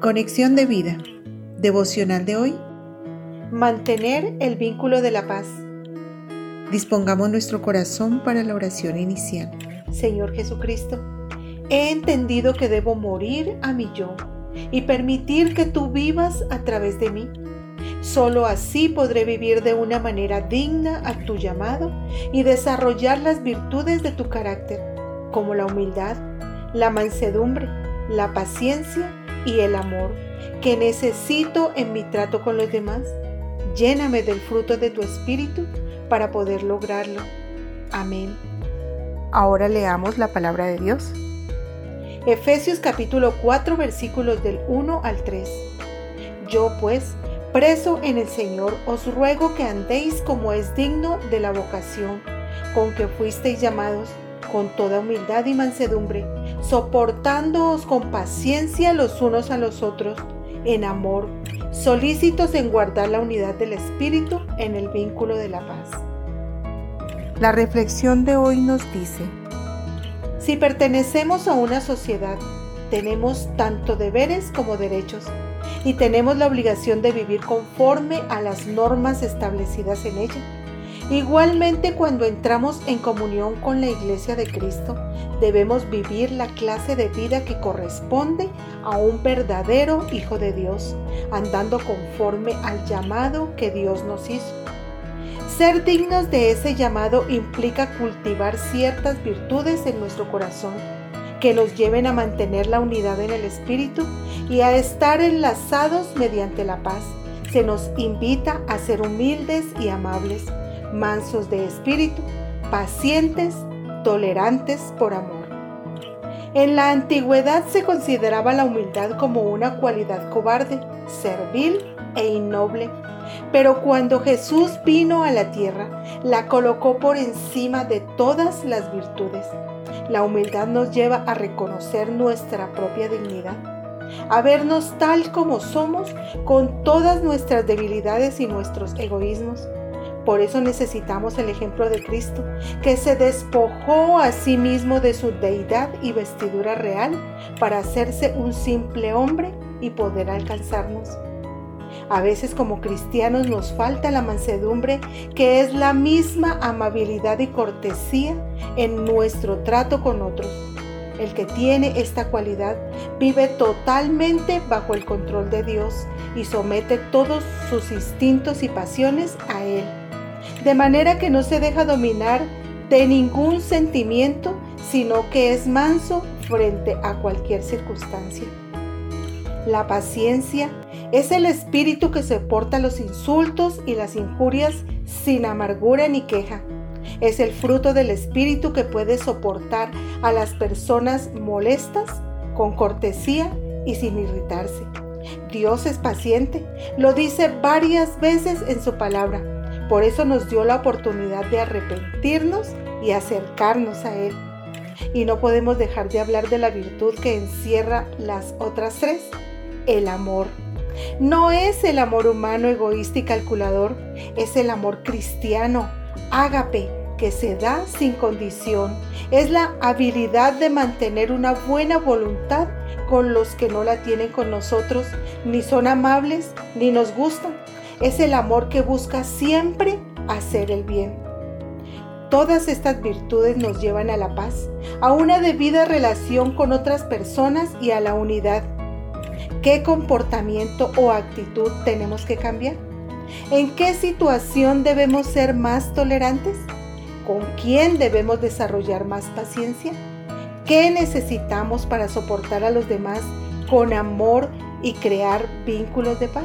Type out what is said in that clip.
Conexión de vida. Devocional de hoy. Mantener el vínculo de la paz. Dispongamos nuestro corazón para la oración inicial. Señor Jesucristo, he entendido que debo morir a mi yo y permitir que tú vivas a través de mí. Solo así podré vivir de una manera digna a tu llamado y desarrollar las virtudes de tu carácter, como la humildad, la mansedumbre, la paciencia y el amor que necesito en mi trato con los demás. Lléname del fruto de tu espíritu para poder lograrlo. Amén. Ahora leamos la palabra de Dios. Efesios capítulo 4 versículos del 1 al 3. Yo pues, preso en el Señor, os ruego que andéis como es digno de la vocación con que fuisteis llamados con toda humildad y mansedumbre, soportándoos con paciencia los unos a los otros, en amor, solícitos en guardar la unidad del Espíritu en el vínculo de la paz. La reflexión de hoy nos dice, si pertenecemos a una sociedad, tenemos tanto deberes como derechos y tenemos la obligación de vivir conforme a las normas establecidas en ella Igualmente cuando entramos en comunión con la Iglesia de Cristo, debemos vivir la clase de vida que corresponde a un verdadero Hijo de Dios, andando conforme al llamado que Dios nos hizo. Ser dignos de ese llamado implica cultivar ciertas virtudes en nuestro corazón que nos lleven a mantener la unidad en el Espíritu y a estar enlazados mediante la paz. Se nos invita a ser humildes y amables mansos de espíritu, pacientes, tolerantes por amor. En la antigüedad se consideraba la humildad como una cualidad cobarde, servil e innoble, pero cuando Jesús vino a la tierra, la colocó por encima de todas las virtudes. La humildad nos lleva a reconocer nuestra propia dignidad, a vernos tal como somos con todas nuestras debilidades y nuestros egoísmos por eso necesitamos el ejemplo de Cristo, que se despojó a sí mismo de su deidad y vestidura real para hacerse un simple hombre y poder alcanzarnos. A veces como cristianos nos falta la mansedumbre, que es la misma amabilidad y cortesía en nuestro trato con otros. El que tiene esta cualidad vive totalmente bajo el control de Dios y somete todos sus instintos y pasiones a Él de manera que no se deja dominar de ningún sentimiento, sino que es manso frente a cualquier circunstancia. La paciencia es el espíritu que soporta los insultos y las injurias sin amargura ni queja. Es el fruto del espíritu que puede soportar a las personas molestas con cortesía y sin irritarse. Dios es paciente, lo dice varias veces en su palabra por eso nos dio la oportunidad de arrepentirnos y acercarnos a Él. Y no podemos dejar de hablar de la virtud que encierra las otras tres, el amor. No es el amor humano egoísta y calculador, es el amor cristiano, ágape, que se da sin condición. Es la habilidad de mantener una buena voluntad con los que no la tienen con nosotros, ni son amables, ni nos gustan, es el amor que busca siempre hacer el bien. Todas estas virtudes nos llevan a la paz, a una debida relación con otras personas y a la unidad. ¿Qué comportamiento o actitud tenemos que cambiar? ¿En qué situación debemos ser más tolerantes? ¿Con quién debemos desarrollar más paciencia? ¿Qué necesitamos para soportar a los demás con amor y crear vínculos de paz?